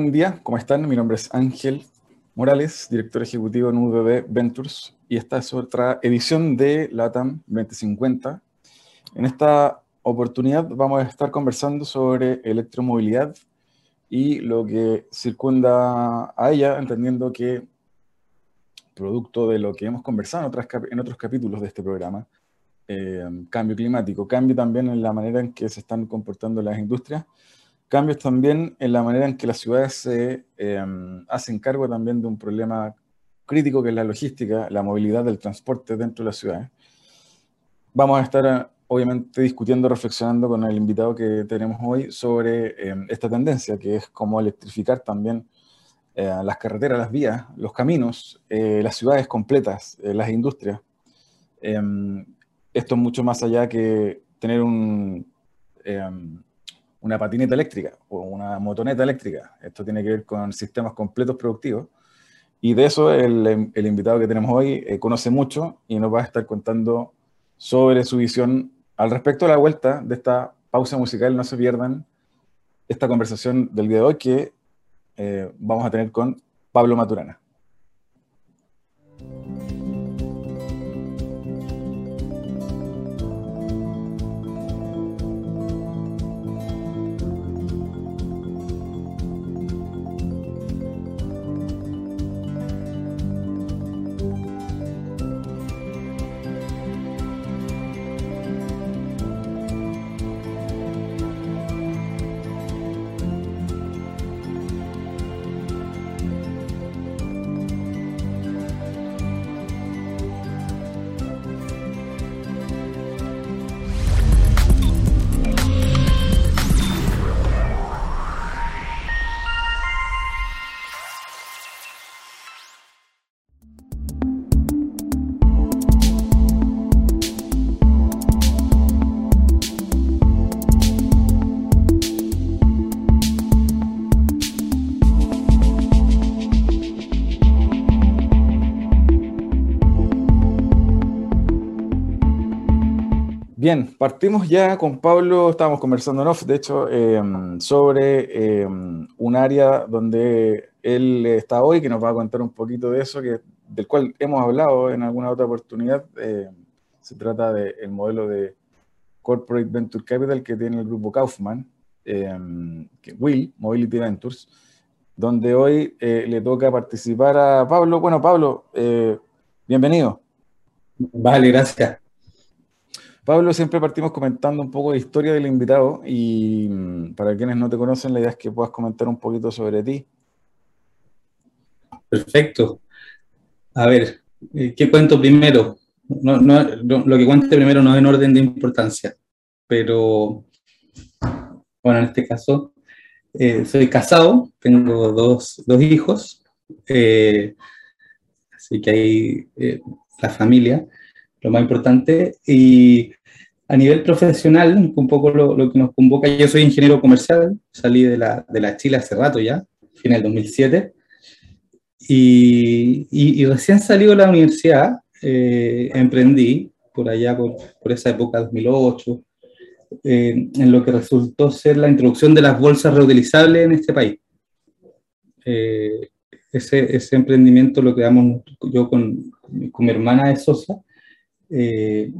buen día, ¿cómo están? Mi nombre es Ángel Morales, director ejecutivo en UDB Ventures, y esta es otra edición de LATAM 2050. En esta oportunidad vamos a estar conversando sobre electromovilidad y lo que circunda a ella, entendiendo que, producto de lo que hemos conversado en otros capítulos de este programa, eh, cambio climático, cambio también en la manera en que se están comportando las industrias, cambios también en la manera en que las ciudades se em, hacen cargo también de un problema crítico que es la logística, la movilidad del transporte dentro de las ciudades. Vamos a estar obviamente discutiendo, reflexionando con el invitado que tenemos hoy sobre em, esta tendencia, que es cómo electrificar también eh, las carreteras, las vías, los caminos, eh, las ciudades completas, eh, las industrias. Em, esto es mucho más allá que tener un una patineta eléctrica o una motoneta eléctrica. Esto tiene que ver con sistemas completos productivos. Y de eso el, invitado que tenemos hoy eh, conoce mucho y nos va a estar contando sobre su visión al respecto de la vuelta de esta pausa musical. No se pierdan esta conversación del día de hoy que eh, vamos a tener con Pablo Maturana. Bien, partimos ya con Pablo, estábamos conversando en off, de hecho, em, sobre em, un área donde él está hoy, que nos va a contar un poquito de eso, que, del cual hemos hablado en alguna otra oportunidad. Em, se trata del modelo de Corporate Venture Capital que tiene el grupo Kaufman, Will, Mobility Ventures, donde hoy eh, le toca participar a Pablo. Bueno, Pablo, eh, bienvenido. Vale, gracias. Pablo, siempre partimos comentando un poco de historia del invitado y mm, para quienes no te conocen, la idea es que puedas comentar un poquito sobre ti. Perfecto. A ver, eh, ¿qué cuento primero? lo que cuente primero no es en orden de importancia, pero bueno, en este caso, eh, soy casado, tengo dos, hijos, eh, así que ahí la familia lo más importante. Y a nivel profesional, un poco lo, que nos convoca, yo soy ingeniero comercial, salí de la, de la Chile hace rato ya, en el 2007, y, y, recién salido de la universidad, eh, emprendí por allá, por, por, esa época, 2008, eh, en lo que resultó ser la introducción de las bolsas reutilizables en este país. Eh, ese, ese, emprendimiento lo creamos yo con, con mi hermana de socia, eh,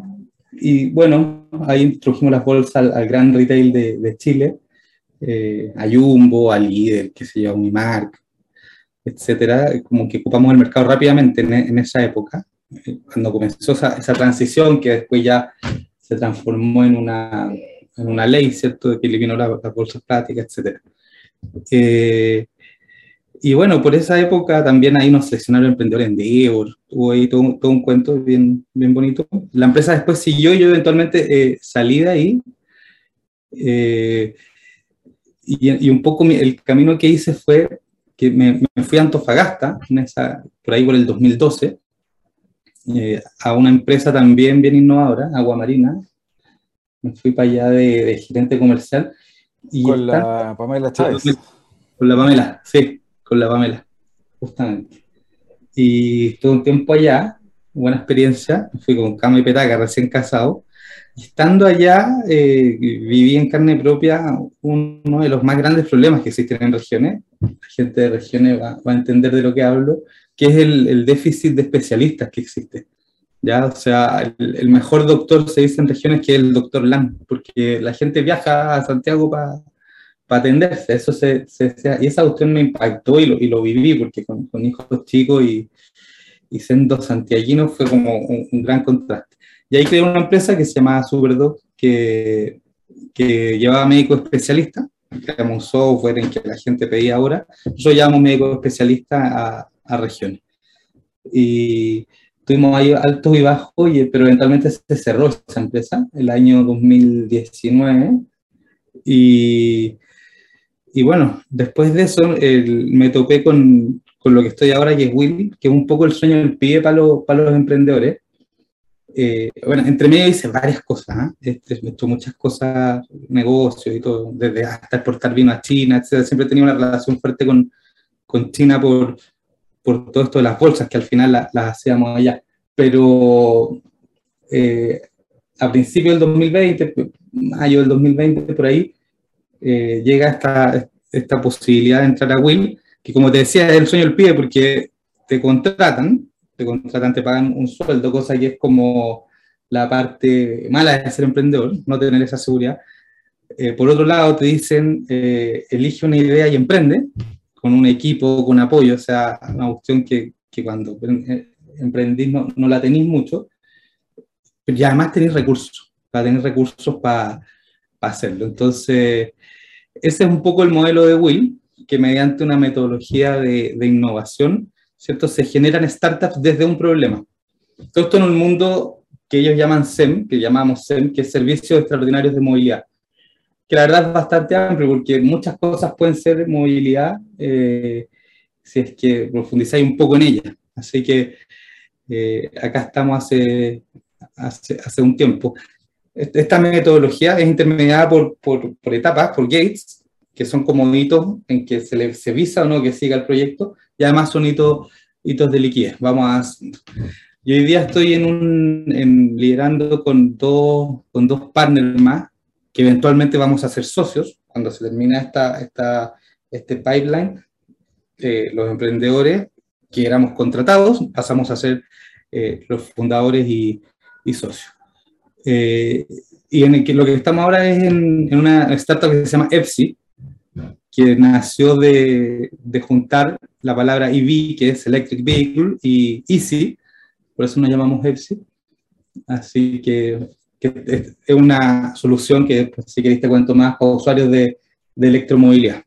y bueno, ahí introdujimos las bolsas al, gran retail de, de Chile, eh, a Jumbo, a Líder, que se llama Unimark, etcétera, como que ocupamos el mercado rápidamente en, esa época, eh, cuando comenzó esa, esa, transición que después ya se transformó en una, en una ley, ¿cierto?, de que eliminó las la bolsas plásticas, etcétera. Eh, y bueno, por esa época también ahí nos seleccionaron emprendedores en Endeavor, hubo ahí todo, todo, un cuento bien, bien bonito. La empresa después siguió, yo eventualmente eh, salí de ahí. Eh, y, y, un poco el camino que hice fue que me, me fui a Antofagasta, en esa, por ahí por el 2012, eh, a una empresa también bien innovadora, Agua Marina. Me fui para allá de, de gerente comercial. Y con la Pamela Chávez. Con la Pamela, sí con la Pamela, justamente. Y estuve un tiempo allá, buena experiencia, fui con cama y petaca, recién casado. Estando allá, eh, viví en carne propia uno de los más grandes problemas que existen en regiones, la gente de regiones va, a entender de lo que hablo, que es el, déficit de especialistas que existe. ¿ya? O sea, el, mejor doctor se dice en regiones que es el doctor LAN, porque la gente viaja a Santiago para atenderse. Eso se, se, y esa cuestión me impactó y lo, y lo viví, porque con, con, hijos chicos y, y siendo santiaguino fue como un, un, gran contraste. Y ahí creé una empresa que se llama Superdoc, que, que llevaba médicos especialistas, creamos un software en que la gente pedía ahora, yo llamo médico especialista a, a regiones. Y tuvimos ahí altos y bajos, pero eventualmente se cerró esa empresa el año 2019. Y, y bueno, después de eso me topé con, con, lo que estoy ahora, que es Will, que es un poco el sueño del pie para, los, para los emprendedores. Eh, bueno, entre medio hice varias cosas, ¿eh? he hecho muchas cosas, negocios y todo, desde hasta exportar vino a China, etc. Siempre he tenido una relación fuerte con, con China por, por todo esto de las bolsas, que al final las hacíamos allá. Pero eh, a principios del 2020, mayo del 2020, por ahí, eh, llega esta, esta posibilidad de entrar a Will, que como te decía, es el sueño del pie, porque te contratan, te contratan, te pagan un sueldo, cosa que es como la parte mala de ser emprendedor, no tener esa seguridad. Eh, por otro lado, te dicen, elige una idea y emprende, con un equipo, con apoyo, o sea, una cuestión que, que cuando emprendís no, no la tenéis mucho, ya además tenéis recursos, para tener recursos para hacerlo. Entonces, ese es un poco el modelo de Will, que mediante una metodología de, innovación, ¿cierto? Se generan startups desde un problema. Todo esto en un mundo que ellos llaman SEM, que llamamos SEM, que es Servicios Extraordinarios de Movilidad que la verdad es bastante amplio porque muchas cosas pueden ser movilidad eh, si es que profundizáis un poco en ella. Así que eh, acá estamos hace, hace, un tiempo. Esta metodología es intermediada por, por, por, etapas, por gates, que son como hitos en que se le se visa o no que siga el proyecto, y además son hitos, hitos de liquidez. Vamos a... Yo hoy día estoy en un, en, liderando con dos, con dos partners más, que eventualmente vamos a ser socios cuando se termina esta, esta, este pipeline. Eh, los emprendedores que éramos contratados pasamos a ser eh, los fundadores y, y socios. Eh, y en el que lo que estamos ahora es en, en, una startup que se llama EPSI, que nació de, de, juntar la palabra EV, que es Electric Vehicle, y Easy, por eso nos llamamos EPSI. Así que que es una solución que, si queréis, te cuento más, para usuarios de, de electromovilidad.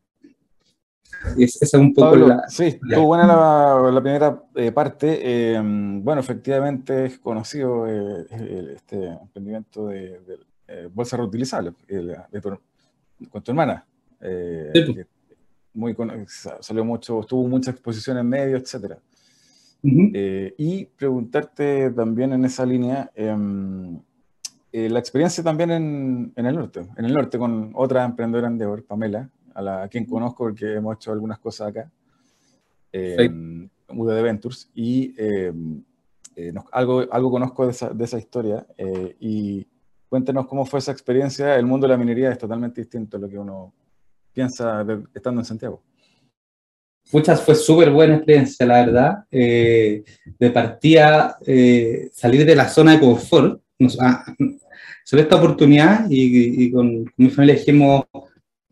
Es, esa es un poco Pablo, la... Sí, estuvo buena la, la primera eh, parte. Eh, bueno, efectivamente es conocido eh, este emprendimiento de, de eh, bolsa reutilizable de, de tu, con tu hermana. Sí, pues. muy, salió mucho, tuvo mucha exposición en medios, etcétera. Uh -huh. y preguntarte también en esa línea, em, eh, la experiencia también en, en, el norte, en el norte con otra emprendedora en Endeavor, Pamela, a, la, a quien conozco porque hemos hecho algunas cosas acá, eh, sí. UD Ventures, y eh, eh, nos, algo, algo conozco de esa, de esa historia, eh, y cuéntenos cómo fue esa experiencia, el mundo de la minería es totalmente distinto a lo que uno piensa de, estando en Santiago. Muchas fue súper buena experiencia, la verdad. Eh, de partida, eh, salir de la zona de confort. Nos, ah, sobre esta oportunidad y, y con, con, mi familia dijimos,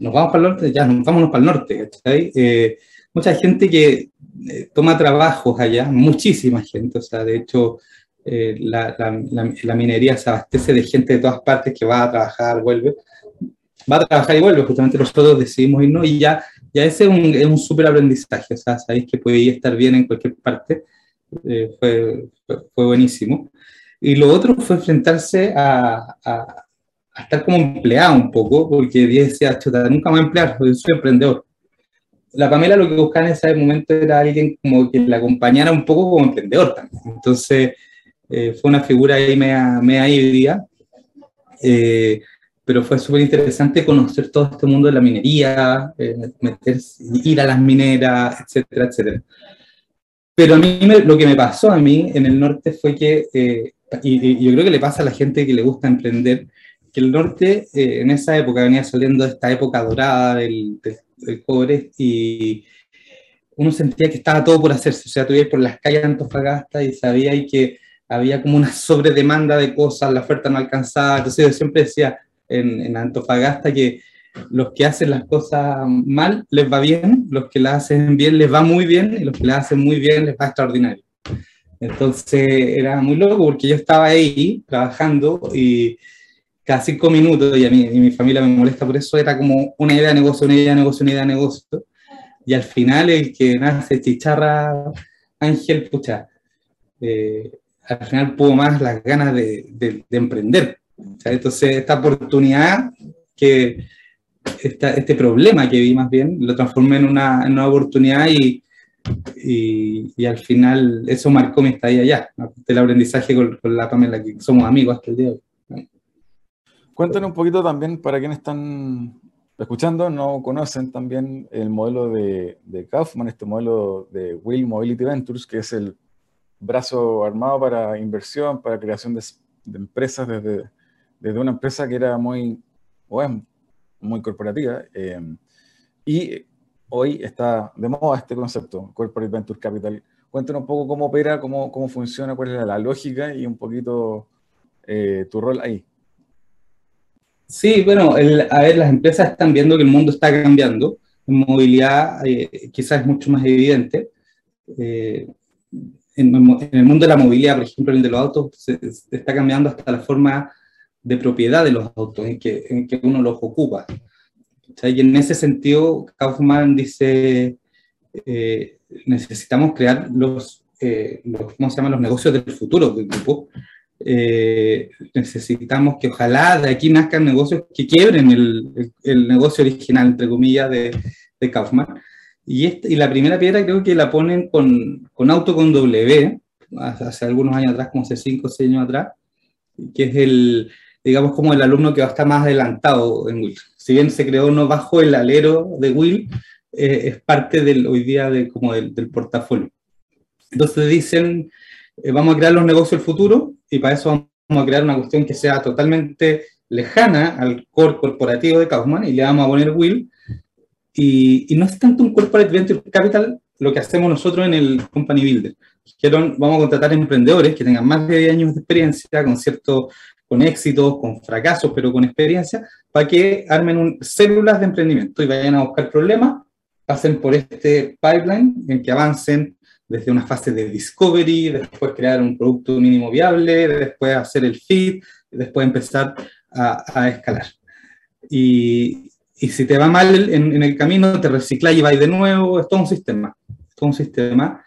nos vamos para el norte, ya, nos vámonos para el norte. Eh, mucha gente que eh, toma trabajos allá, muchísima gente, o sea, de hecho, eh, la, la, la, la, minería se abastece de gente de todas partes que va a trabajar, vuelve, va a trabajar y vuelve, justamente nosotros decidimos irnos y ya, ya ese es un, es un súper aprendizaje, o sea, sabéis que podéis estar bien en cualquier parte, eh, fue, fue buenísimo. Y lo otro fue enfrentarse a, a, a estar como empleado un poco, porque decía, chuta, nunca me voy a emplear, soy emprendedor. La Pamela lo que buscaba en ese momento era alguien como que la acompañara un poco como emprendedor también. Entonces, eh, fue una figura ahí media, media híbrida, eh, pero fue súper interesante conocer todo este mundo de la minería, eh, meterse, ir a las mineras, etcétera, etcétera. Pero a mí me, lo que me pasó a mí en el norte fue que eh, y, y, yo creo que le pasa a la gente que le gusta emprender, que el norte eh, en esa época venía saliendo de esta época dorada del, del, del cobre y, uno sentía que estaba todo por hacerse. O sea, tú ibas por las calles de Antofagasta y sabía que había como una sobredemanda de cosas, la oferta no alcanzaba. Entonces yo siempre decía en, en Antofagasta que los que hacen las cosas mal les va bien, los que las hacen bien les va muy bien y los que las hacen muy bien les va extraordinario. Entonces era muy loco porque yo estaba ahí trabajando y cada cinco minutos, y a mí y mi familia me molesta por eso, era como una idea de negocio, una idea de negocio, una idea de negocio. Y al final el que nace chicharra, Ángel, pucha, eh, al final pudo más las ganas de, de, emprender. Entonces esta oportunidad que este problema que vi más bien, lo transformé en una, en una oportunidad y, y, y, al final eso marcó mi estadía allá, el aprendizaje con, con, la Pamela, que somos amigos hasta el día de hoy. Cuéntanos un poquito también para quienes están escuchando, no conocen también el modelo de, de Kaufman, este modelo de Will Mobility Ventures, que es el brazo armado para inversión, para creación de, de empresas desde, desde una empresa que era muy, bueno, muy corporativa. Eh, y hoy está de moda este concepto, Corporate Venture Capital. Cuéntanos un poco cómo opera, cómo, cómo funciona, cuál es la lógica y un poquito eh, tu rol ahí. Sí, bueno, el, a ver, las empresas están viendo que el mundo está cambiando. En movilidad eh, quizás es mucho más evidente. Eh, en, el mundo de la movilidad, por ejemplo, el de los autos, está cambiando hasta la forma de propiedad de los autos, en que, uno los ocupa. Y en ese sentido, Kaufman dice, eh, necesitamos crear los, eh, los, ¿cómo se llaman? los negocios del futuro. Eh, necesitamos que ojalá de aquí nazcan negocios que quiebren el, el, el negocio original, entre comillas, de, de Kaufman. Y, este, y la primera piedra creo que la ponen con, con Auto con W, hace, hace algunos años atrás, como hace 5 o 6 años atrás, que es el, digamos, como el alumno que va a estar más adelantado en Will. Si bien se creó no bajo el alero de Will, eh, es parte del, hoy día de, como del, del portafolio. Entonces dicen, eh, vamos a crear los negocios del futuro y para eso vamos a crear una cuestión que sea totalmente lejana al core corporativo de Kaufman y le vamos a poner Will. Y, y no es tanto un corporate venture capital lo que hacemos nosotros en el Company Builder. Dijeron, vamos a contratar emprendedores que tengan más de 10 años de experiencia, con cierto con éxitos, con fracasos, pero con experiencia, para que armen un, células de emprendimiento y vayan a buscar problemas, pasen por este pipeline en que avancen desde una fase de discovery, después crear un producto mínimo viable, después hacer el feed, después empezar a, a escalar. Y, y, si te va mal en, en el camino, te reciclas y vas de nuevo, es todo un sistema, es todo un sistema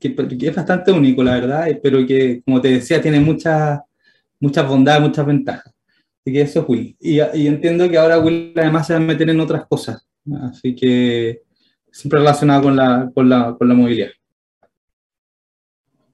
que, que, es bastante único, la verdad, pero que, como te decía, tiene muchas muchas bondades, muchas ventajas. Así que eso es Will. Y, y, entiendo que ahora Will además se va a meter en otras cosas. Así que siempre relacionado con la, con la, con la movilidad.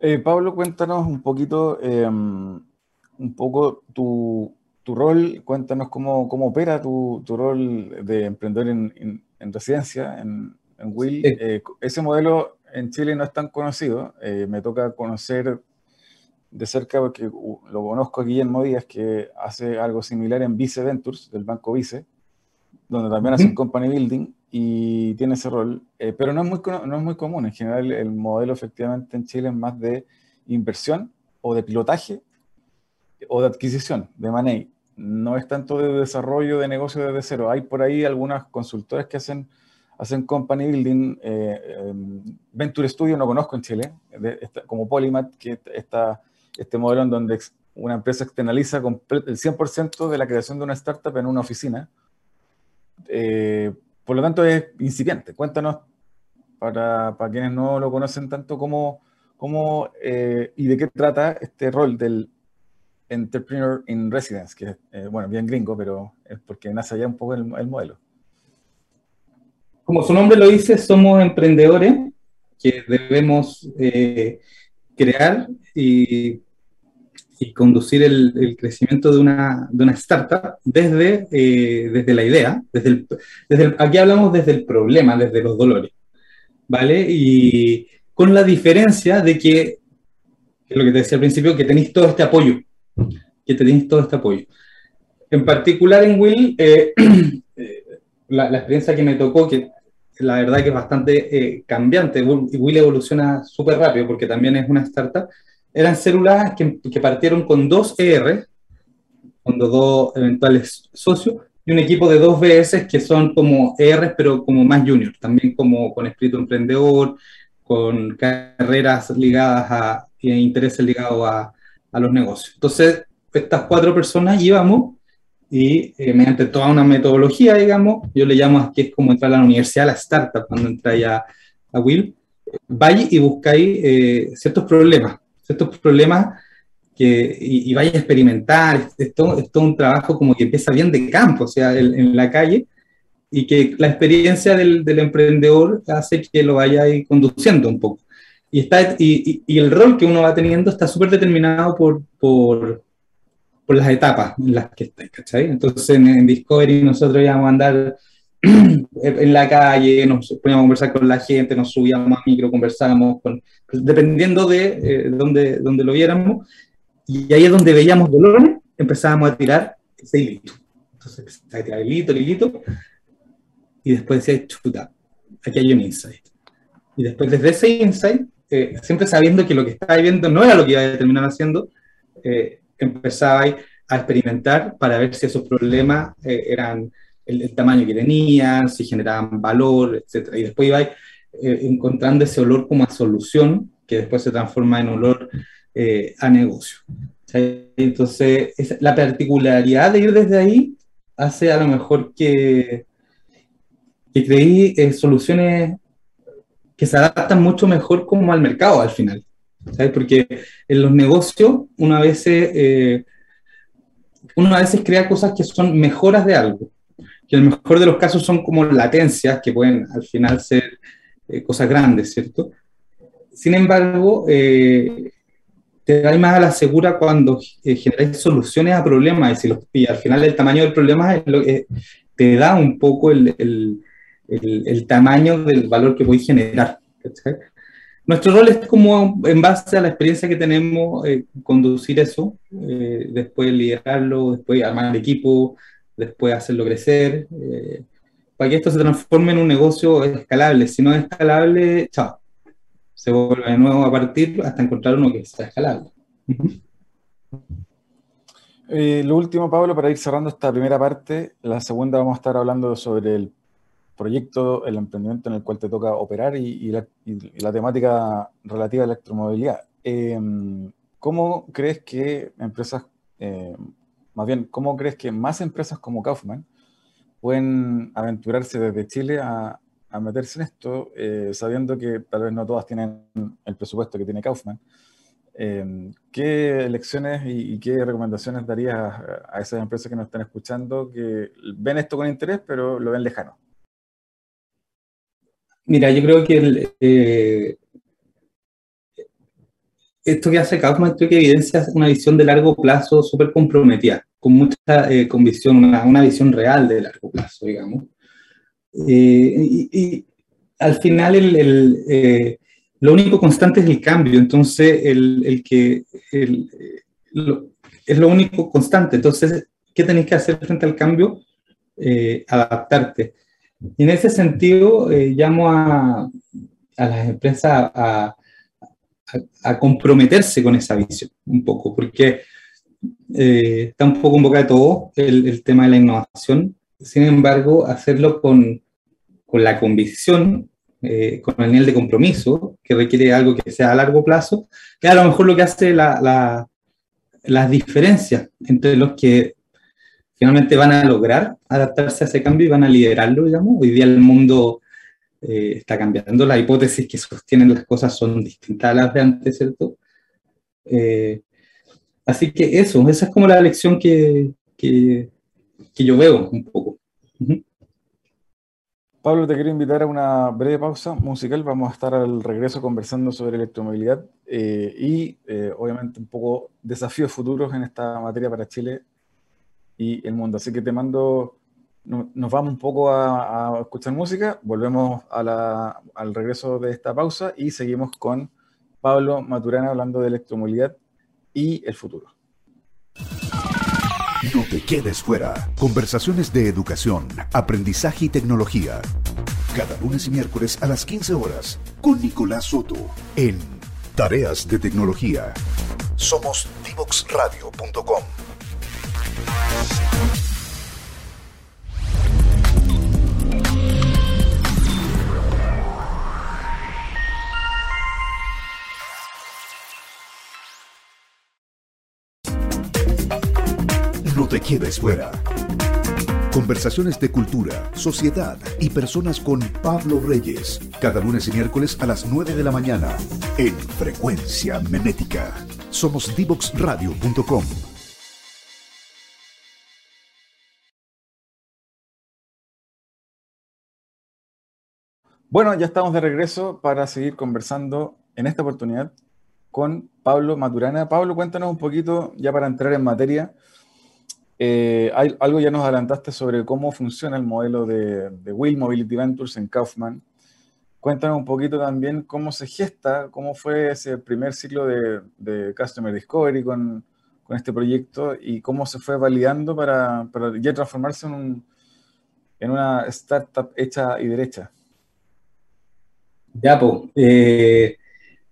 Eh, Pablo, cuéntanos un poquito, eh, un poco tu, tu, rol, cuéntanos cómo, cómo opera tu, tu, rol de emprendedor en, en, en residencia, en, en Will. Sí. Eh, ese modelo en Chile no es tan conocido, eh, me toca conocer de cerca porque uh, lo conozco a Guillermo Díaz, que hace algo similar en Vice Ventures, del banco Vice, donde también hace un company building y tiene ese rol, eh, pero no es, muy, no es muy común. En general, el modelo efectivamente en Chile es más de inversión o de pilotaje o de adquisición, de money. No es tanto de desarrollo de negocio desde cero. Hay por ahí algunas consultoras que hacen, hacen company building. Eh, eh, Venture Studio no conozco en Chile, de, esta, como Polymath, que está este modelo en donde una empresa externaliza el 100% de la creación de una startup en una oficina. Eh, por lo tanto, es incipiente. Cuéntanos, para, para quienes no lo conocen tanto, cómo, cómo eh, y de qué trata este rol del Entrepreneur in Residence, que es, eh, bueno, bien gringo, pero es porque nace allá un poco el, el modelo. Como su nombre lo dice, somos emprendedores que debemos crear y, y conducir el, crecimiento de una, de una startup desde, eh, desde la idea, desde el, desde aquí hablamos desde el problema, desde los dolores, ¿vale? Y con la diferencia de que, que lo que te decía al principio, que tenéis todo este apoyo, que tenéis todo este apoyo. En particular en Will, eh, la, la, experiencia que me tocó, que la verdad que es bastante eh, cambiante. Will evoluciona súper rápido porque también es una startup. Eran células que, que partieron con dos ER, con dos eventuales socios, y un equipo de dos BS que son como ER, pero como más junior, también como con espíritu emprendedor, con carreras ligadas a, y intereses ligados a, a los negocios. Entonces, estas cuatro personas íbamos y eh, mediante toda una metodología, digamos, yo le llamo que es como entrar a la universidad, a la startup, cuando entra ya a Will, vaya y buscáis eh, ciertos problemas, ciertos problemas que, y, vaya a experimentar, es todo, es todo, un trabajo como que empieza bien de campo, o sea, en, la calle, y que la experiencia del, del emprendedor hace que lo vaya ahí conduciendo un poco. Y, está, y, y, el rol que uno va teniendo está súper determinado por, por, por las etapas en las que está, ¿cachai? Entonces en, Discovery nosotros íbamos a andar en la calle, nos poníamos a conversar con la gente, nos subíamos a micro, conversábamos, con, dependiendo de eh, dónde, dónde lo viéramos, y ahí es donde veíamos dolores, empezábamos a tirar ese hilito. Entonces empezaba a tirar el hilito, el hilito, y después decía, chuta, aquí hay un insight. Y después desde ese insight, eh, siempre sabiendo que lo que estaba viendo no era lo que iba a terminar haciendo, eh, empezaba a experimentar para ver si esos problemas eh, eran el, tamaño que tenían, si generaban valor, etc. Y después iba eh, encontrando ese olor como a solución, que después se transforma en olor eh, a negocio. Entonces, la particularidad de ir desde ahí hace a lo mejor que, que creí soluciones que se adaptan mucho mejor como al mercado al final. ¿sabes? Porque en los negocios una vez, eh, uno a veces crea cosas que son mejoras de algo, que en el mejor de los casos son como latencias que pueden al final ser eh, cosas grandes, ¿cierto? Sin embargo, eh, te da más a la segura cuando eh, generas soluciones a problemas y, si y, al final el tamaño del problema es lo que te da un poco el, el, el, tamaño del valor que a generar. ¿cachai? Nuestro rol es como, en base a la experiencia que tenemos, eh, conducir eso, eh, después liderarlo, después armar el equipo, después hacerlo crecer, eh, para que esto se transforme en un negocio escalable. Si no es escalable, chao. Se vuelve de nuevo a partir hasta encontrar uno que sea escalable. lo último, Pablo, para ir cerrando esta primera parte, la segunda vamos a estar hablando sobre el proyecto, el emprendimiento en el cual te toca operar y, la, temática relativa a la electromovilidad. Em, ¿Cómo crees que empresas, eh, más bien, cómo crees que más empresas como Kaufman pueden aventurarse desde Chile a, meterse en esto, eh, sabiendo que tal vez no todas tienen el presupuesto que tiene Kaufman? Em, ¿Qué lecciones y, qué recomendaciones darías a, esas empresas que nos están escuchando que ven esto con interés, pero lo ven lejano? Mira, yo creo que eh, esto que hace Kaufman creo que evidencia una visión de largo plazo súper comprometida, con mucha eh, convicción, una, visión real de largo plazo, digamos. Eh, y, al final el, lo único constante es el cambio, entonces el, que es lo único constante. Entonces, ¿qué tenéis que hacer frente al cambio? adaptarte. Y en ese sentido, eh, llamo a, a, las empresas a, a, comprometerse con esa visión, un poco, porque eh, está un poco en boca de todo el, el, tema de la innovación. Sin embargo, hacerlo con, con la convicción, eh, con el nivel de compromiso, que requiere algo que sea a largo plazo, que a lo mejor lo que hace la, la, las diferencias entre los que finalmente van a lograr adaptarse a ese cambio y van a liderarlo, digamos. Hoy día el mundo eh, está cambiando, las hipótesis que sostienen las cosas son distintas a las de antes, ¿cierto? Eh, así que eso, esa es como la lección que, que, que yo veo un poco. Pablo, te quiero invitar a una breve pausa musical. Vamos a estar al regreso conversando sobre electromovilidad eh, y obviamente un poco desafíos futuros en esta materia para Chile y el mundo. Así que te mando, nos vamos un poco a, escuchar música, volvemos al regreso de esta pausa y seguimos con Pablo Maturana hablando de electromovilidad y el futuro. No te quedes fuera. Conversaciones de educación, aprendizaje y tecnología. cada lunes y miércoles a las 15 horas, con Nicolás Soto, en Tareas de Tecnología. Somos divoxradio.com. te quedes fuera. Conversaciones de cultura, sociedad y personas con Pablo Reyes. Cada lunes y miércoles a las 9 de la mañana en Frecuencia Memética. Somos divoxradio.com. Bueno, ya estamos de regreso para seguir conversando en esta oportunidad con Pablo Maturana. Pablo, cuéntanos un poquito, ya para entrar en materia, eh, algo ya nos adelantaste sobre cómo funciona el modelo de, Will Mobility Ventures en Kaufman. Cuéntanos un poquito también cómo se gesta, cómo fue ese primer ciclo de, Customer Discovery con, este proyecto y cómo se fue validando para, ya transformarse en, en una startup hecha y derecha. Ya, pues,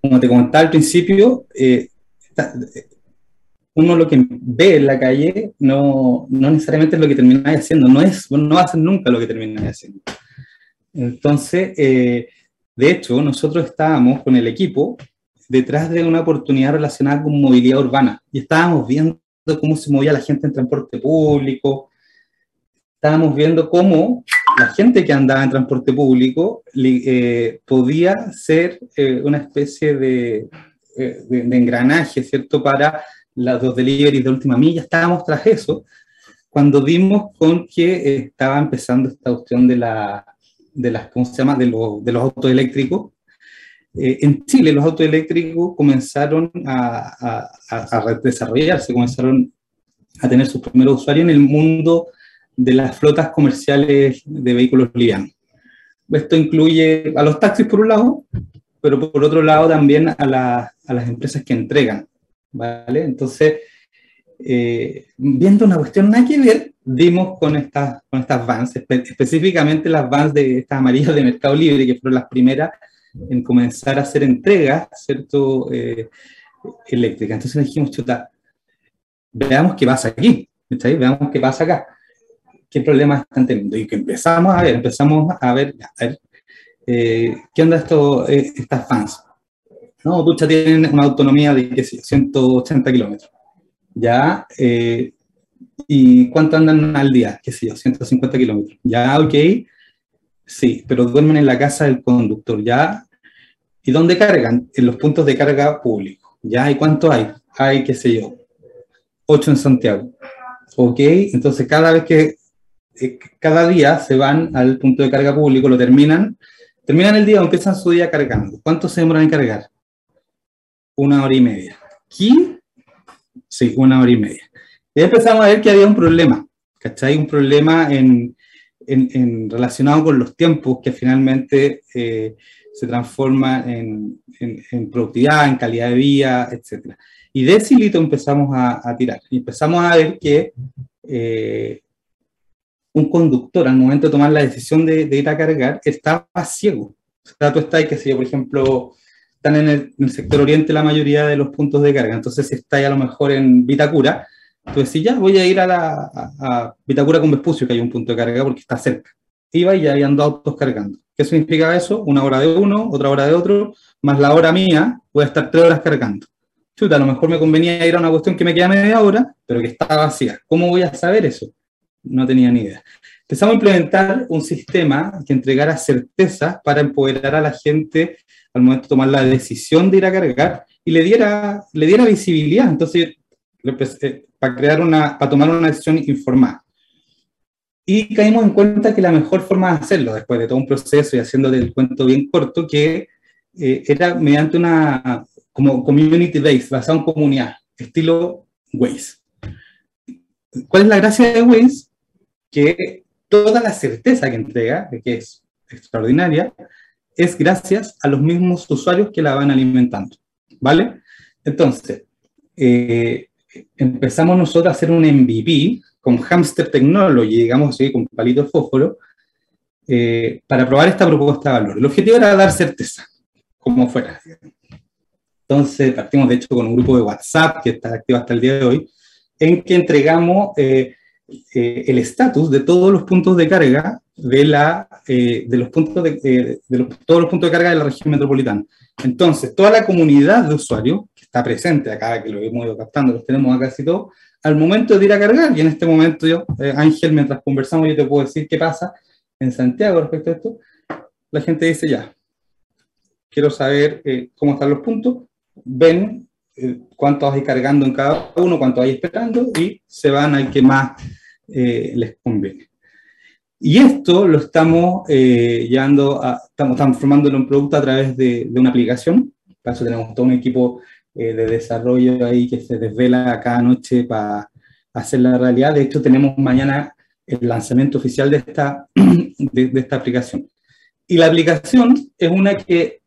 como te comentaba al principio, eh, uno lo que ve en la calle no, no necesariamente es lo que termináis haciendo, no, es, no va a ser nunca lo que termináis haciendo. Entonces, eh, de hecho, nosotros estábamos con el equipo detrás de una oportunidad relacionada con movilidad urbana y estábamos viendo cómo se movía la gente en transporte público, estábamos viendo cómo la gente que andaba en transporte público eh, podía ser eh, una especie de, de, de, engranaje, ¿cierto?, para las dos deliveries de última milla, estábamos tras eso, cuando vimos con que estaba empezando esta cuestión de, la, de las, ¿cómo se llama?, de, de los autos eléctricos. Eh, en Chile los autos eléctricos comenzaron a, a, a, desarrollarse, comenzaron a tener sus primeros usuarios en el mundo de las flotas comerciales de vehículos livianos. Esto incluye a los taxis por un lado, pero por otro lado también a, la, a las empresas que entregan. ¿Vale? Entonces, eh, viendo una cuestión nada que ver, dimos con estas, con estas vans, específicamente las vans de estas amarillas de Mercado Libre, que fueron las primeras en comenzar a hacer entregas, ¿cierto? Eh, eléctricas. Entonces dijimos, chuta, veamos qué pasa aquí, Veamos qué pasa acá. ¿Qué problemas están teniendo? Y que empezamos a ver, empezamos a ver, eh, ¿qué onda esto, estas fans? No, pucha, tienen una autonomía de, qué sé, 180 kilómetros. Ya, eh, ¿y cuánto andan al día? ¿Qué sé yo? 150 kilómetros. Ya, ok. Sí, pero duermen en la casa del conductor. Ya. ¿Y dónde cargan? En los puntos de carga públicos. Ya, ¿y cuánto hay? Hay, qué sé yo, 8 en Santiago. Ok, entonces cada vez que, eh, cada día se van al punto de carga público, lo terminan, terminan el día o empiezan su día cargando. ¿Cuánto se demoran en cargar? Una hora y media. ¿Aquí? Sí, una hora y media. Y empezamos a ver que había un problema, ¿cachai? Un problema en, en, relacionado con los tiempos que finalmente eh, se transforma en, en, productividad, en calidad de vida, etc. Y de ese hito empezamos a, tirar. Y empezamos a ver que eh, un conductor, al momento de tomar la decisión de, ir a cargar, estaba ciego. O sea, tú que si yo, por ejemplo, están en el, sector oriente la mayoría de los puntos de carga. Entonces, si está a lo mejor en Vitacura, tú decís, ya voy a ir a, la, a, Vitacura con Vespucio, que hay un punto de carga porque está cerca. Iba y ya habían dos autos cargando. ¿Qué significa eso? Una hora de uno, otra hora de otro, más la hora mía, voy a estar tres horas cargando. Chuta, a lo mejor me convenía ir a una cuestión que me queda media hora, pero que está vacía. ¿Cómo voy a saber eso? No tenía ni idea. Empezamos a implementar un sistema que entregara certezas para empoderar a la gente al momento de tomar la decisión de ir a cargar y le diera, le diera visibilidad. Entonces, eh, para, crear una, para tomar una decisión informada. Y caímos en cuenta que la mejor forma de hacerlo, después de todo un proceso y haciendo el cuento bien corto, que eh, era mediante una como community base, basado en comunidad, estilo Waze. ¿Cuál es la gracia de Waze? Que toda la certeza que entrega, que es extraordinaria, es gracias a los mismos usuarios que la van alimentando, ¿vale? Entonces, eh, empezamos nosotros a hacer un MVP con Hamster Technology, digamos así, con palito de fósforo, eh, para probar esta propuesta de valor. El objetivo era dar certeza, como fuera. Entonces partimos de hecho con un grupo de WhatsApp que está activo hasta el día de hoy, en que entregamos eh, eh, el estatus de todos los puntos de carga de, la, de los puntos de, de todos los puntos de carga de la región metropolitana. Entonces, toda la comunidad de usuarios que está presente acá, que lo hemos ido captando, los tenemos acá casi todos, al momento de ir a cargar, y en este momento yo, Ángel, mientras conversamos, yo te puedo decir qué pasa, en Santiago respecto a esto, la gente dice ya, quiero saber eh, cómo están los puntos, ven eh, cuántos hay cargando en cada uno, cuántos hay esperando y se van al que más eh, les conviene. Y esto lo estamos llevando a, estamos transformando en producto a través de, de, una aplicación. Para eso tenemos todo un equipo de desarrollo ahí que se desvela cada noche para hacer la realidad. De hecho, tenemos mañana el lanzamiento oficial de esta, de, esta aplicación. Y la aplicación es una que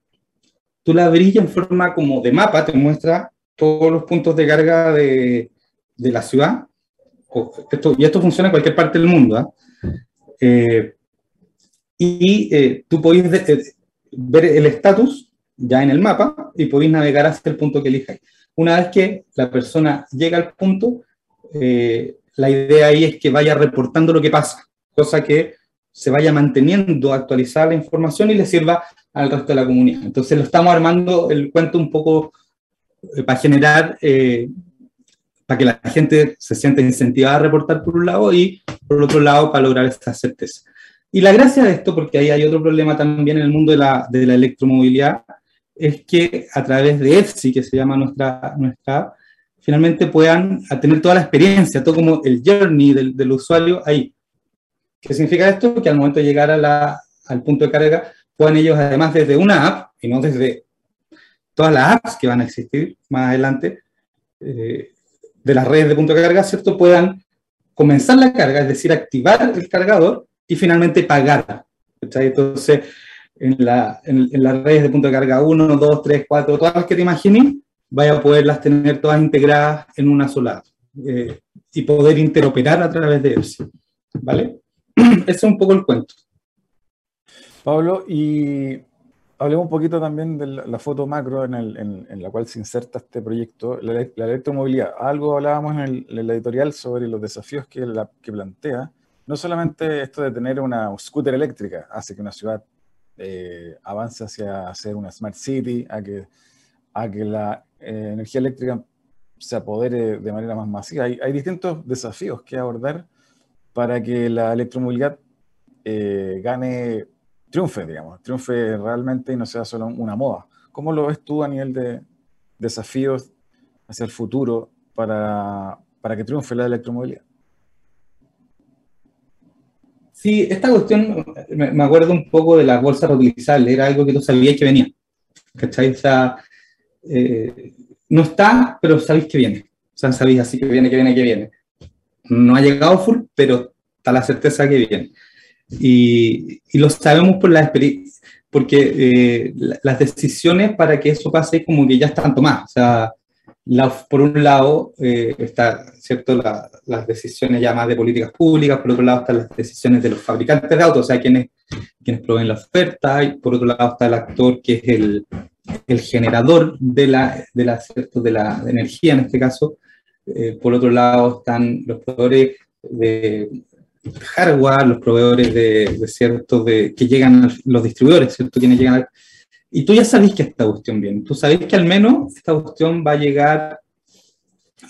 tú la abres en forma como de mapa, te muestra todos los puntos de carga de, de la ciudad. y esto funciona en cualquier parte del mundo. ¿ah? Eh, y eh, tú podéis eh, ver el estatus ya en el mapa y podéis navegar hacia el punto que elijas. Una vez que la persona llega al punto, la idea ahí es que vaya reportando lo que pasa, cosa que se vaya manteniendo actualizada la información y le sirva al resto de la comunidad. Entonces lo estamos armando el cuento un poco eh, para generar, eh, para que la gente se sienta incentivada a reportar por un lado y por otro lado para lograr esta certeza. Y la gracia de esto, porque ahí hay otro problema también en el mundo de la, de la electromovilidad, es que a través de EFSI, que se llama nuestra, nuestra finalmente puedan tener toda la experiencia, todo como el journey del, del usuario ahí. ¿Qué significa esto? Que al momento de llegar a la, al punto de carga, puedan ellos, además desde una app, y no desde todas las apps que van a existir más adelante, eh, de las redes de punto de carga, ¿cierto? Puedan comenzar la carga, es decir, activar el cargador y finalmente pagar. Entonces, en, la, en, las redes de punto de carga 1, 2, 3, 4, todas las que te imagines, vaya a poderlas tener todas integradas en una sola eh, y poder interoperar a través de eso. ¿Vale? Ese es un poco el cuento. Pablo, y hablemos un poquito también de la, foto macro en, el, en, la cual se inserta este proyecto, la, electromovilidad. Algo hablábamos en el, editorial sobre los desafíos que, la, que plantea. No solamente esto de tener una scooter eléctrica hace que una ciudad eh, avance hacia ser una smart city, a que, a que la eh, energía eléctrica se apodere de manera más masiva. Hay, distintos desafíos que abordar para que la electromovilidad eh, gane, triunfe, digamos, triunfe realmente y no sea solo una moda. ¿Cómo lo ves tú a nivel de desafíos hacia el futuro para, para que triunfe la electromovilidad? Sí, esta cuestión, me, acuerdo un poco de la bolsa reutilizable, era algo que tú sabías que venía. ¿Cachai? O sea, eh, no está, pero sabéis que viene. O sea, sabéis así que viene, que viene, que viene. No ha llegado full, pero está la certeza que viene. Y, y lo sabemos por la experiencia, porque eh, las decisiones para que eso pase como que ya están tomadas. O sea, por un lado eh, está cierto las decisiones ya más de políticas públicas, por otro lado están las decisiones de los fabricantes de autos, o sea, quienes, quienes proveen la oferta, y por otro lado está el actor que es el, el generador de la, de la, de la energía en este caso. Eh, por otro lado están los proveedores de hardware, los proveedores de, de ciertos de, que llegan, los distribuidores, ¿cierto? Quienes llegan y tú ya sabes que esta cuestión viene. Tú sabes que al menos esta cuestión va a llegar,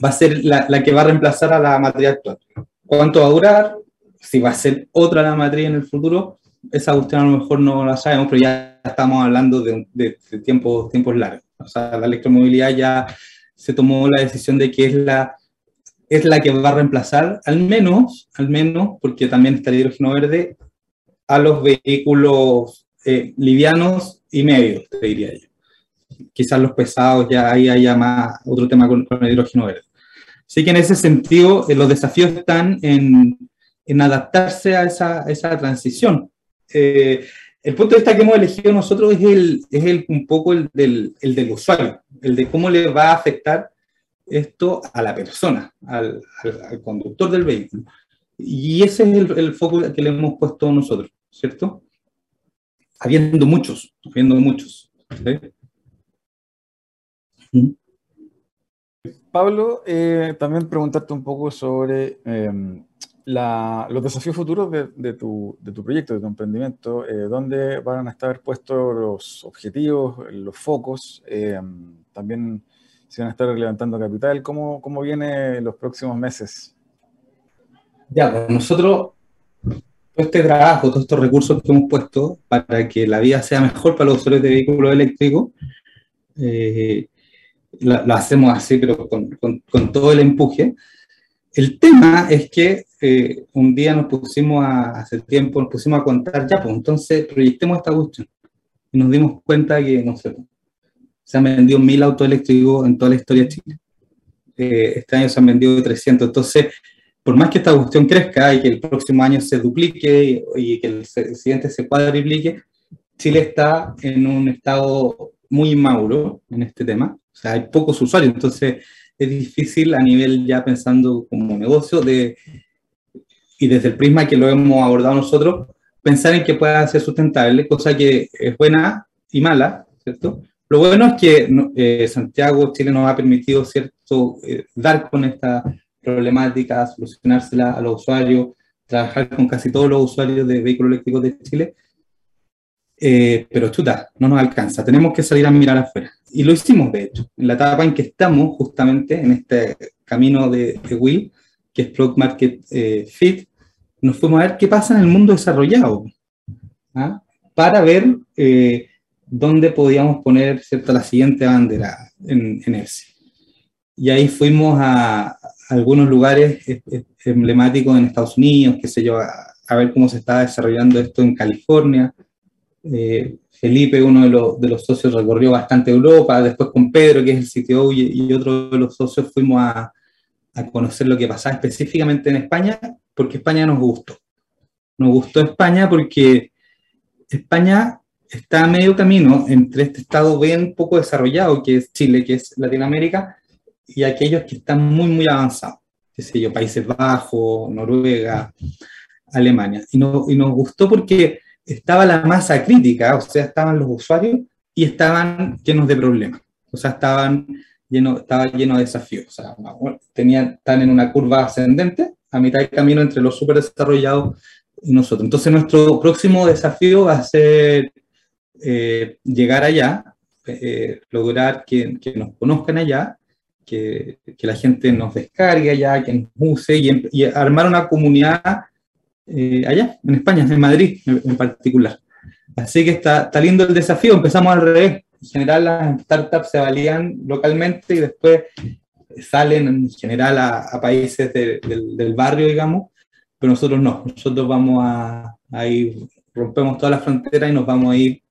va a ser la, la, que va a reemplazar a la matriz actual. ¿Cuánto va a durar? Si va a ser otra la matriz en el futuro, esa cuestión a lo mejor no la sabemos, pero ya estamos hablando de, de, tiempos, tiempos largos. O sea, la electromovilidad ya se tomó la decisión de que es la, es la que va a reemplazar, al menos, al menos, porque también está el hidrógeno verde, a los vehículos eh, livianos y medios, te diría yo. Quizás los pesados ya ahí haya más otro tema con, el hidrógeno verde. Así que en ese sentido, eh, los desafíos están en, en adaptarse a esa, esa transición. Eh, el punto de vista que hemos elegido nosotros es, el, es el, un poco el del, el del usuario, el de cómo le va a afectar esto a la persona, al, conductor del vehículo. Y ese es el, el, foco que le hemos puesto nosotros. ¿cierto? Habiendo muchos, habiendo muchos. Pablo, eh, también preguntarte un poco sobre em, los desafíos futuros de, tu, proyecto, de tu emprendimiento, eh, dónde van a estar puestos los objetivos, los focos, em, también si van a estar levantando capital, ¿cómo, cómo viene los próximos meses? Ya, pues nosotros, todo este trabajo, todos estos recursos que hemos puesto para que la vida sea mejor para los usuarios de vehículos eléctricos, eh, lo, hacemos así, pero con, con, todo el empuje. El tema es que eh, un día nos pusimos a, hace tiempo, nos pusimos a contar, ya, pues entonces proyectemos esta cuestión. Y nos dimos cuenta que, no sé, se han vendido mil autos eléctricos en toda la historia de Chile. Eh, este año se han vendido 300. Entonces, por más que esta cuestión crezca y que el próximo año se duplique y, que el, siguiente se cuadriplique, Chile está en un estado muy inmaduro en este tema. O sea, hay pocos usuarios, entonces es difícil a nivel ya pensando como negocio de, y desde el prisma que lo hemos abordado nosotros, pensar en que pueda ser sustentable, cosa que es buena y mala, ¿cierto? Lo bueno es que eh, Santiago, Chile nos ha permitido, ¿cierto?, eh, dar con esta problemática, solucionársela a los usuarios, trabajar con casi todos los usuarios de vehículos eléctricos de Chile. Eh, pero chuta, no nos alcanza, tenemos que salir a mirar afuera. Y lo hicimos, de hecho, en la etapa en que estamos, justamente en este camino de, Will, que es Product Market eh, Fit, nos fuimos a ver qué pasa en el mundo desarrollado, ¿ah? para ver eh, dónde podíamos poner ¿cierto? la siguiente bandera en, en. Y ahí fuimos a, algunos lugares emblemáticos en Estados Unidos, qué sé yo, a, ver cómo se está desarrollando esto en California. Eh, Felipe, uno de los, de los, socios, recorrió bastante Europa, después con Pedro, que es el sitio y, y otro de los socios fuimos a, a, conocer lo que pasaba específicamente en España, porque España nos gustó. Nos gustó España porque España está a medio camino entre este estado bien poco desarrollado, que es Chile, que es Latinoamérica, y aquellos que están muy, muy avanzados, qué sé yo, Países Bajos, Noruega, Alemania. Y, no, y nos gustó porque estaba la masa crítica, o sea, estaban los usuarios y estaban llenos de problemas, o sea, estaban lleno, estaba lleno de desafíos, o sea, tenían, están en una curva ascendente, a mitad de camino entre los super desarrollados y nosotros. Entonces, nuestro próximo desafío va a ser eh, llegar allá, eh, lograr que, que, nos conozcan allá que, la gente nos descargue allá, que nos use y, armar una comunidad eh, allá, en España, en Madrid en, particular. Así que está, está, lindo el desafío, empezamos al revés. En general las startups se valían localmente y después salen en general a, países del, barrio, digamos, pero nosotros no, nosotros vamos a, a, ir, rompemos todas las fronteras y nos vamos a ir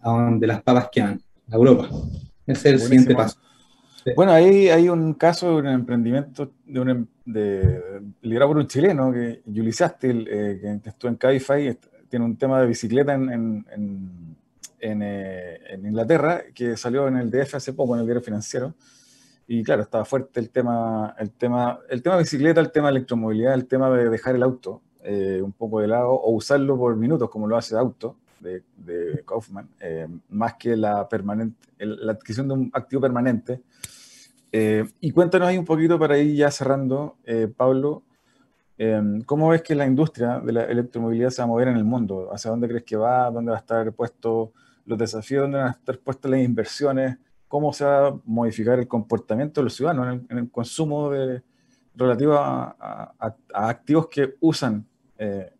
a donde las papas quedan, a Europa. Ese es el siguiente paso. Bueno, ahí hay un caso de un emprendimiento de un, em, de, liderado por un chileno, que Julius Astil, eh, que estuvo en Cabify, tiene un tema de bicicleta en, en, en, eh, en, Inglaterra, que salió en el DF hace poco, en el diario financiero. Y claro, estaba fuerte el tema, el tema, el tema bicicleta, el tema electromovilidad, el tema de dejar el auto eh, un poco de lado o usarlo por minutos como lo hace el auto de, de Kaufman, más que la, permanente, la adquisición de un activo permanente eh, y cuéntanos ahí un poquito para ir ya cerrando, eh, Pablo, em, ¿cómo ves que la industria de la electromovilidad se va a mover en el mundo? ¿Hacia dónde crees que va? ¿Dónde va a estar puesto los desafíos? ¿Dónde van a estar puestas las inversiones? ¿Cómo se va a modificar el comportamiento de los ciudadanos en el, consumo de, relativo a, activos que usan eh,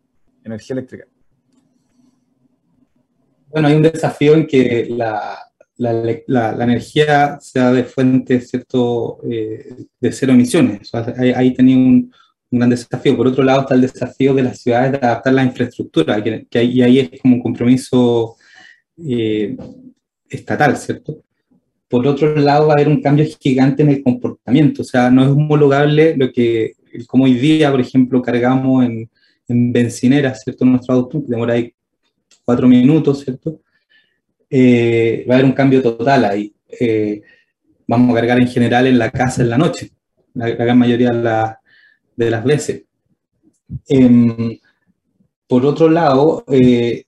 energía eléctrica? Bueno, hay un desafío en que la, la, la, energía sea de fuente ¿cierto? Eh, de cero emisiones. ahí, tenía un, un, gran desafío. Por otro lado está el desafío de las ciudades de adaptar la infraestructura, que, que y ahí es como un compromiso eh, estatal, ¿cierto? Por otro lado va a haber un cambio gigante en el comportamiento, o sea, no es homologable lo que, como hoy día, por ejemplo, cargamos en, en bencineras, ¿cierto? Nuestro auto, demora ahí cuatro minutos, ¿cierto? Eh, va a haber un cambio total ahí. Eh, vamos a cargar en general en la casa en la noche, la, gran mayoría de, las veces. Em, por otro lado, eh,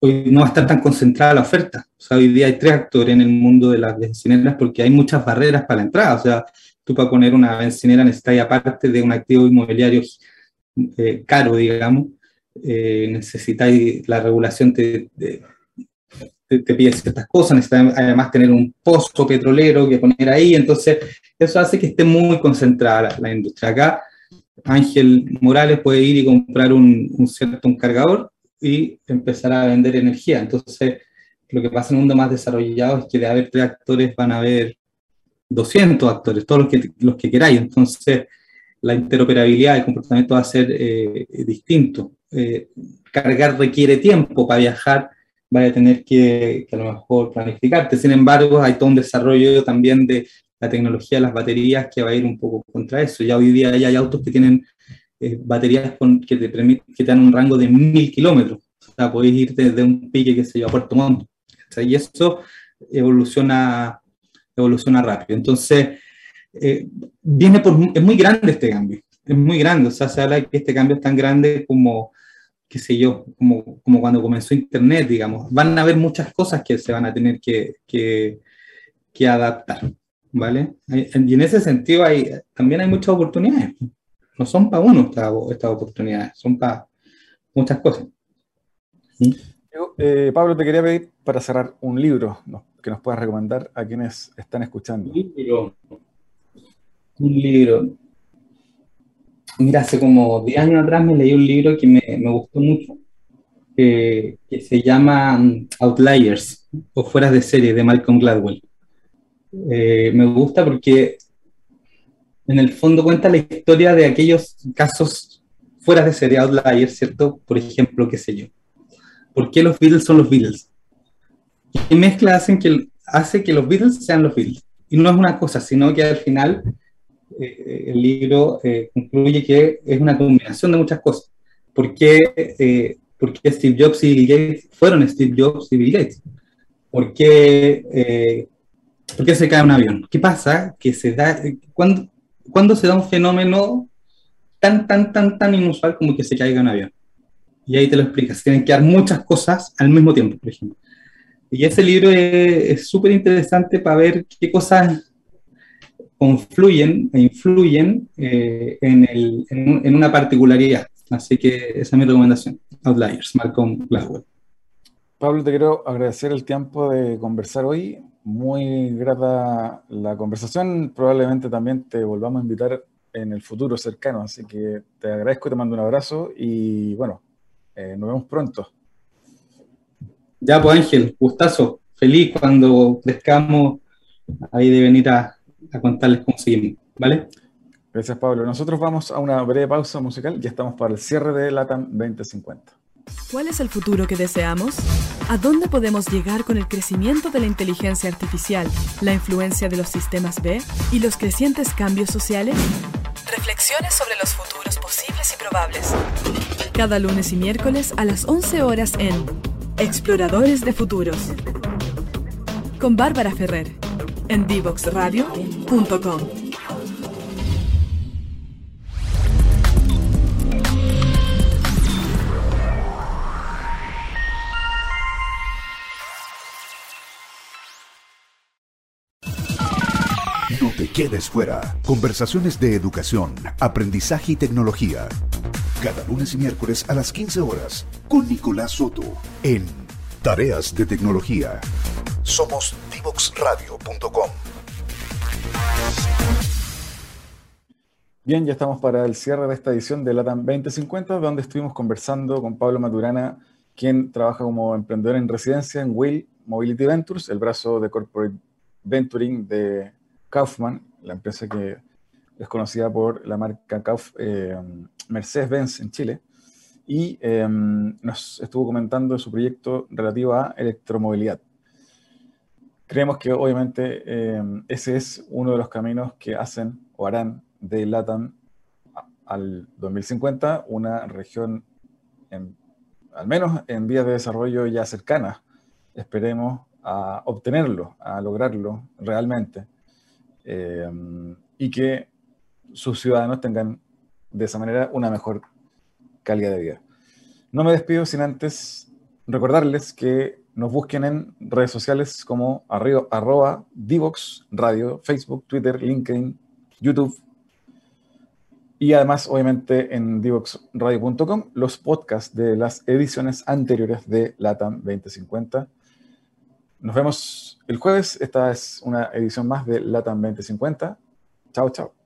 hoy no va a estar tan concentrada la oferta. O sea, hoy día hay tres actores en el mundo de las bencineras porque hay muchas barreras para la entrada. O sea, tú para poner una bencinera necesitas, aparte de un activo inmobiliario caro, digamos, eh, necesitas la regulación te, te, pide ciertas cosas, necesitas además tener un pozo petrolero que poner ahí, entonces eso hace que esté muy concentrada la, industria. Acá Ángel Morales puede ir y comprar un, un cierto un cargador y empezar a vender energía. Entonces, lo que pasa en un mundo más desarrollado es que de haber tres actores van a haber 200 actores, todos los que, los que queráis. Entonces, la interoperabilidad, el comportamiento va a ser eh, distinto. Eh, cargar requiere tiempo para viajar, vaya a tener que, a lo mejor planificarte. Sin embargo, hay todo un desarrollo también de la tecnología de las baterías que va a ir un poco contra eso. Ya hoy día ya hay autos que tienen eh, baterías que, te permiten, que te dan un rango de mil kilómetros. O sea, podéis ir desde un pique que se lleva a Puerto Montt. y eso evoluciona, evoluciona rápido. Entonces, eh, viene por, es muy grande este cambio. Es muy grande. O sea, se habla de que este cambio es tan grande como qué sé yo, como, como cuando comenzó Internet, digamos. Van a haber muchas cosas que se van a tener que, que, que adaptar, ¿vale? Y en ese sentido hay, también hay muchas oportunidades. No son para uno estas, estas oportunidades, son para muchas cosas. Eh, Pablo, te quería pedir para cerrar un libro que nos puedas recomendar a quienes están escuchando. Un libro. Un libro. Mira, hace como 10 años atrás me leí un libro que me, me gustó mucho, que se llama mm, Outliers, o Fueras de Serie, de Malcolm Gladwell. Eh, me gusta porque en el fondo cuenta la historia de aquellos casos fuera de serie, Outliers, ¿cierto? Por ejemplo, qué sé yo. ¿Por qué los Beatles son los Beatles? Y mezcla hacen que, hace que los Beatles sean los Beatles. Y no es una cosa, sino que al final eh, el libro eh, concluye que es una combinación de muchas cosas. ¿Por qué, eh, Steve Jobs y Bill Gates fueron Steve Jobs y Bill Gates? ¿Por qué, se cae un avión? ¿Qué pasa? Que se da, cuando, cuando se da un fenómeno tan, tan, tan, tan inusual como que se caiga un avión? Y ahí te lo explicas. Tienen que dar muchas cosas al mismo tiempo, por ejemplo. Y ese libro es súper interesante para ver qué cosas confluyen e influyen eh, en, el, en, una particularidad. Así que esa es mi recomendación. Outliers, Malcolm Gladwell. Pablo, te quiero agradecer el tiempo de conversar hoy. Muy grata la conversación. Probablemente también te volvamos a invitar en el futuro cercano. Así que te agradezco, te mando un abrazo y bueno, eh, nos vemos pronto. Ya, pues Ángel, gustazo. Feliz cuando crezcamos ahí de venir a, a contarles cómo seguimos, ¿vale? Gracias, Pablo. Nosotros vamos a una breve pausa musical. Ya estamos para el cierre de LATAM 2050. ¿Cuál es el futuro que deseamos? ¿A dónde podemos llegar con el crecimiento de la inteligencia artificial, la influencia de los sistemas B y los crecientes cambios sociales? Reflexiones sobre los futuros posibles y probables. Cada lunes y miércoles a las 11 horas en Exploradores de Futuros. Con Bárbara Ferrer en divoxradio.com. No te quedes fuera. Conversaciones de educación, aprendizaje y tecnología. Cada lunes y miércoles a las 15 horas con Nicolás Soto en Tareas de Tecnología. Somos divoxradio.com. Bien, ya estamos para el cierre de esta edición de LATAM 2050, donde estuvimos conversando con Pablo Maturana, quien trabaja como emprendedor en residencia en Will Mobility Ventures, el brazo de corporate venturing de Kaufman, la empresa que es conocida por la marca Kauf, eh, Mercedes-Benz en Chile y em, nos estuvo comentando su proyecto relativo a electromovilidad. Creemos que obviamente em, ese es uno de los caminos que hacen o harán de LATAM al 2050 una región, al menos en vías de desarrollo ya cercanas. Esperemos a obtenerlo, a lograrlo realmente. Em, y que sus ciudadanos tengan de esa manera una mejor calidad de vida. No me despido sin antes recordarles que nos busquen en redes sociales como arroba, arroba Divox Radio, Facebook, Twitter, LinkedIn, YouTube. Y además, obviamente, en divoxradio.com los podcasts de las ediciones anteriores de LATAM 2050. Nos vemos el jueves. Esta es una edición más de LATAM 2050. Chao, chao.